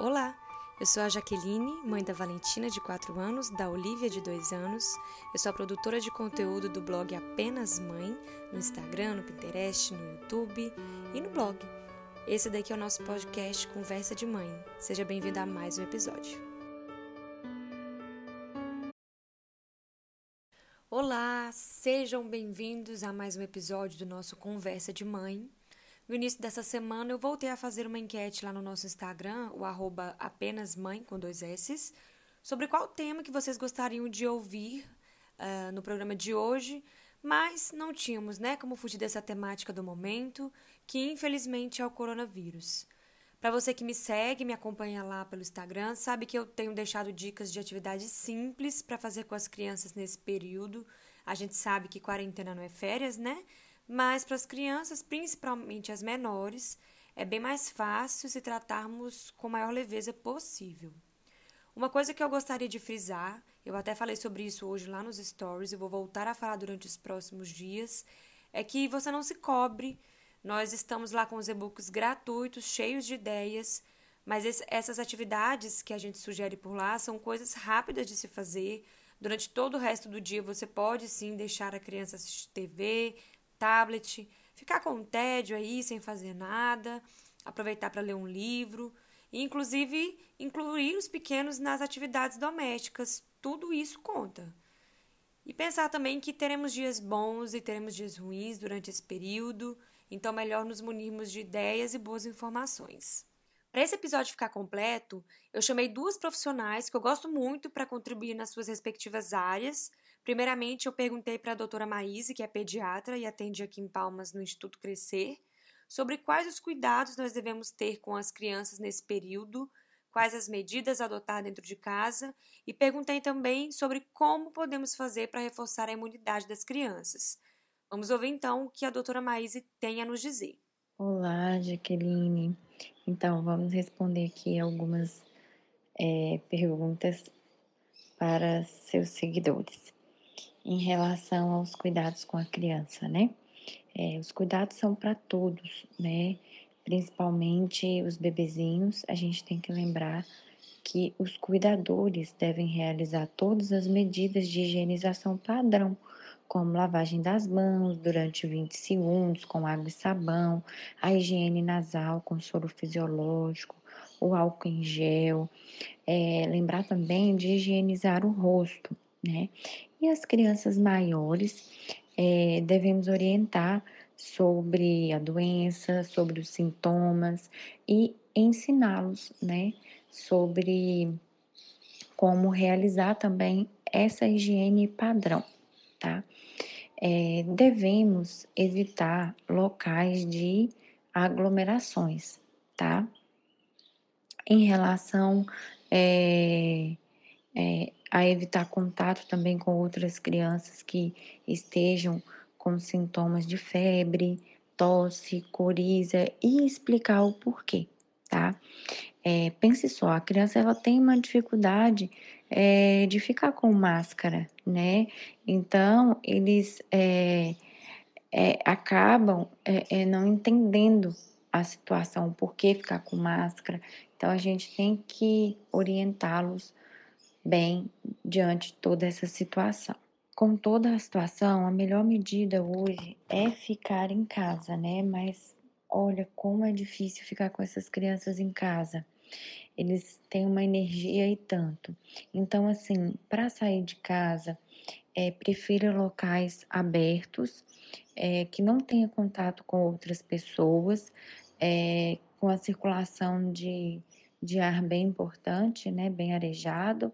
Olá, eu sou a Jaqueline, mãe da Valentina, de 4 anos, da Olivia, de 2 anos. Eu sou a produtora de conteúdo do blog Apenas Mãe, no Instagram, no Pinterest, no YouTube e no blog. Esse daqui é o nosso podcast Conversa de Mãe. Seja bem-vindo a mais um episódio. Olá, sejam bem-vindos a mais um episódio do nosso Conversa de Mãe. No início dessa semana, eu voltei a fazer uma enquete lá no nosso Instagram, o arroba apenas mãe com dois S, sobre qual tema que vocês gostariam de ouvir uh, no programa de hoje, mas não tínhamos, né, como fugir dessa temática do momento, que infelizmente é o coronavírus. Para você que me segue, me acompanha lá pelo Instagram, sabe que eu tenho deixado dicas de atividades simples para fazer com as crianças nesse período. A gente sabe que quarentena não é férias, né? Mas para as crianças, principalmente as menores, é bem mais fácil se tratarmos com a maior leveza possível. Uma coisa que eu gostaria de frisar, eu até falei sobre isso hoje lá nos stories e vou voltar a falar durante os próximos dias, é que você não se cobre. Nós estamos lá com os e-books gratuitos, cheios de ideias, mas essas atividades que a gente sugere por lá são coisas rápidas de se fazer. Durante todo o resto do dia você pode sim deixar a criança assistir TV, tablet, ficar com tédio aí sem fazer nada, aproveitar para ler um livro e inclusive incluir os pequenos nas atividades domésticas. Tudo isso conta. E pensar também que teremos dias bons e teremos dias ruins durante esse período, então melhor nos munirmos de ideias e boas informações. Para esse episódio ficar completo, eu chamei duas profissionais que eu gosto muito para contribuir nas suas respectivas áreas Primeiramente, eu perguntei para a doutora Maíse, que é pediatra e atende aqui em Palmas no Instituto Crescer, sobre quais os cuidados nós devemos ter com as crianças nesse período, quais as medidas a adotar dentro de casa e perguntei também sobre como podemos fazer para reforçar a imunidade das crianças. Vamos ouvir então o que a doutora Maíse tem a nos dizer. Olá, Jaqueline. Então, vamos responder aqui algumas é, perguntas para seus seguidores em relação aos cuidados com a criança, né? É, os cuidados são para todos, né? Principalmente os bebezinhos, a gente tem que lembrar que os cuidadores devem realizar todas as medidas de higienização padrão, como lavagem das mãos durante 20 segundos com água e sabão, a higiene nasal com soro fisiológico, o álcool em gel. É, lembrar também de higienizar o rosto, né? E as crianças maiores é, devemos orientar sobre a doença, sobre os sintomas e ensiná-los, né, sobre como realizar também essa higiene padrão, tá? É, devemos evitar locais de aglomerações, tá? Em relação é, é, a evitar contato também com outras crianças que estejam com sintomas de febre, tosse, coriza e explicar o porquê, tá? É, pense só, a criança ela tem uma dificuldade é, de ficar com máscara, né? Então eles é, é acabam é, não entendendo a situação, por que ficar com máscara. Então a gente tem que orientá-los bem diante de toda essa situação. Com toda a situação, a melhor medida hoje é ficar em casa, né? Mas olha como é difícil ficar com essas crianças em casa. Eles têm uma energia e tanto. Então, assim, para sair de casa, é, prefira locais abertos, é, que não tenha contato com outras pessoas, é, com a circulação de, de ar bem importante, né, bem arejado,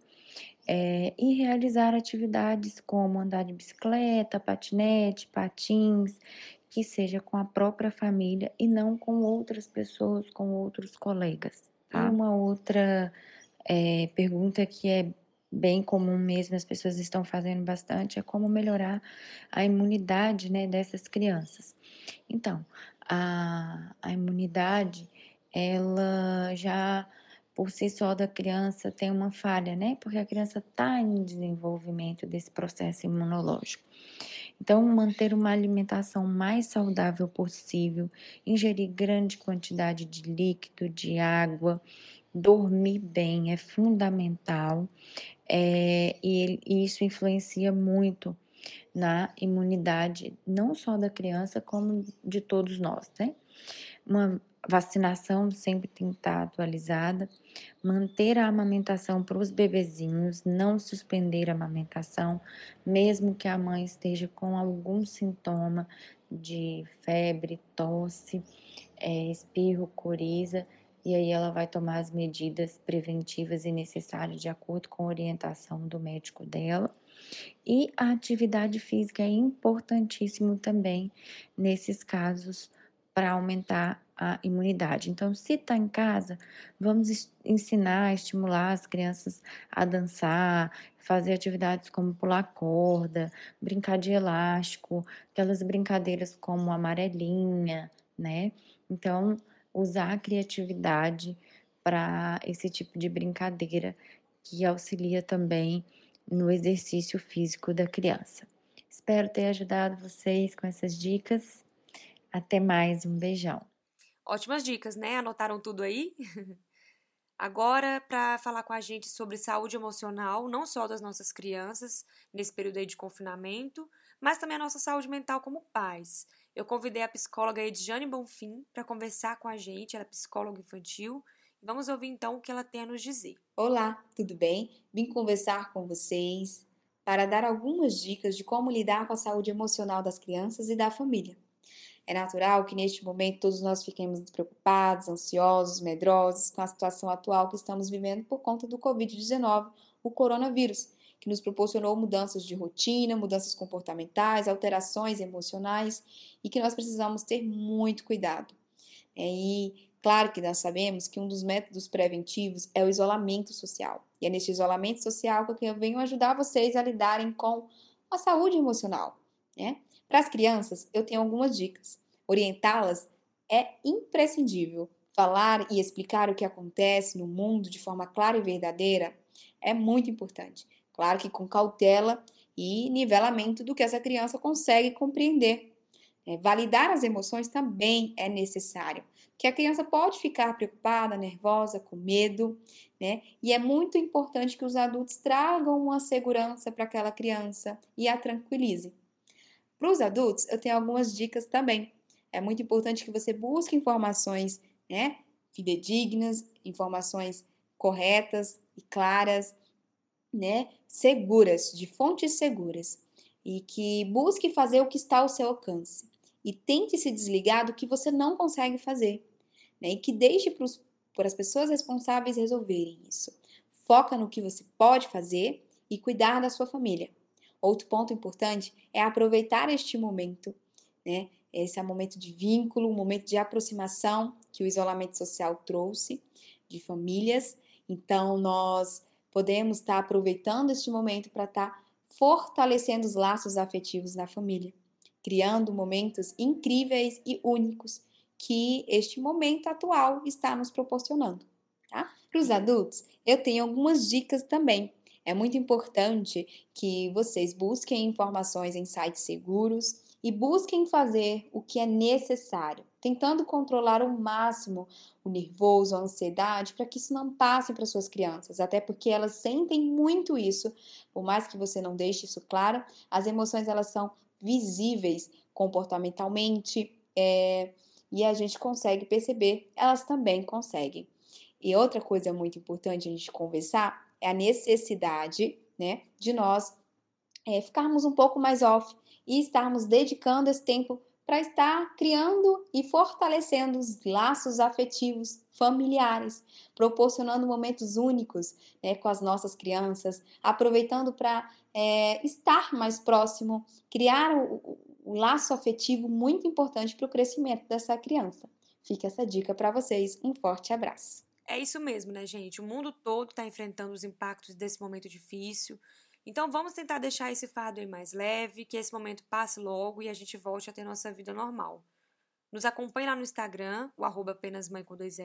é, e realizar atividades como andar de bicicleta, patinete, patins, que seja com a própria família e não com outras pessoas, com outros colegas. Tá? E uma outra é, pergunta que é bem comum mesmo, as pessoas estão fazendo bastante, é como melhorar a imunidade né, dessas crianças. Então, a, a imunidade, ela já por si só da criança tem uma falha, né? Porque a criança está em desenvolvimento desse processo imunológico. Então, manter uma alimentação mais saudável possível, ingerir grande quantidade de líquido, de água, dormir bem é fundamental é, e, e isso influencia muito na imunidade, não só da criança, como de todos nós, né? Uma vacinação sempre tem que estar atualizada, manter a amamentação para os bebezinhos, não suspender a amamentação, mesmo que a mãe esteja com algum sintoma de febre, tosse, é, espirro, coriza, e aí ela vai tomar as medidas preventivas e necessárias de acordo com a orientação do médico dela. E a atividade física é importantíssimo também nesses casos para aumentar a imunidade. Então, se está em casa, vamos ensinar, estimular as crianças a dançar, fazer atividades como pular corda, brincar de elástico, aquelas brincadeiras como amarelinha, né? Então, usar a criatividade para esse tipo de brincadeira que auxilia também no exercício físico da criança. Espero ter ajudado vocês com essas dicas. Até mais, um beijão. Ótimas dicas, né? Anotaram tudo aí? Agora, para falar com a gente sobre saúde emocional, não só das nossas crianças, nesse período aí de confinamento, mas também a nossa saúde mental como pais. Eu convidei a psicóloga Edjane Bonfim para conversar com a gente, ela é psicóloga infantil. Vamos ouvir então o que ela tem a nos dizer. Olá, tudo bem? Vim conversar com vocês para dar algumas dicas de como lidar com a saúde emocional das crianças e da família. É natural que neste momento todos nós fiquemos preocupados, ansiosos, medrosos com a situação atual que estamos vivendo por conta do Covid-19, o coronavírus, que nos proporcionou mudanças de rotina, mudanças comportamentais, alterações emocionais e que nós precisamos ter muito cuidado. É, e claro que nós sabemos que um dos métodos preventivos é o isolamento social. E é neste isolamento social que eu venho ajudar vocês a lidarem com a saúde emocional. Né? Para as crianças, eu tenho algumas dicas. Orientá-las é imprescindível. Falar e explicar o que acontece no mundo de forma clara e verdadeira é muito importante. Claro que com cautela e nivelamento do que essa criança consegue compreender. É, validar as emoções também é necessário, que a criança pode ficar preocupada, nervosa, com medo, né? E é muito importante que os adultos tragam uma segurança para aquela criança e a tranquilize. Para os adultos, eu tenho algumas dicas também. É muito importante que você busque informações né, fidedignas, informações corretas e claras, né, seguras, de fontes seguras, e que busque fazer o que está ao seu alcance. E tente se desligar do que você não consegue fazer. Né, e que deixe para as pessoas responsáveis resolverem isso. Foca no que você pode fazer e cuidar da sua família. Outro ponto importante é aproveitar este momento, né? Esse é um momento de vínculo, um momento de aproximação que o isolamento social trouxe de famílias. Então, nós podemos estar aproveitando este momento para estar fortalecendo os laços afetivos na família, criando momentos incríveis e únicos que este momento atual está nos proporcionando. Tá? Para os adultos, eu tenho algumas dicas também é muito importante que vocês busquem informações em sites seguros e busquem fazer o que é necessário, tentando controlar ao máximo o nervoso, a ansiedade, para que isso não passe para suas crianças, até porque elas sentem muito isso. Por mais que você não deixe isso claro, as emoções elas são visíveis comportamentalmente é, e a gente consegue perceber, elas também conseguem. E outra coisa muito importante a gente conversar é a necessidade né, de nós é, ficarmos um pouco mais off e estarmos dedicando esse tempo para estar criando e fortalecendo os laços afetivos familiares, proporcionando momentos únicos né, com as nossas crianças, aproveitando para é, estar mais próximo, criar o, o laço afetivo muito importante para o crescimento dessa criança. Fica essa dica para vocês. Um forte abraço. É isso mesmo, né, gente? O mundo todo está enfrentando os impactos desse momento difícil. Então vamos tentar deixar esse fardo aí mais leve, que esse momento passe logo e a gente volte a ter nossa vida normal. Nos acompanhe lá no Instagram, o arroba apenas mãe com dois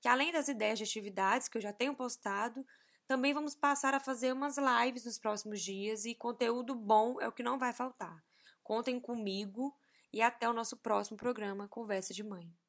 que além das ideias de atividades que eu já tenho postado, também vamos passar a fazer umas lives nos próximos dias e conteúdo bom é o que não vai faltar. Contem comigo e até o nosso próximo programa Conversa de Mãe.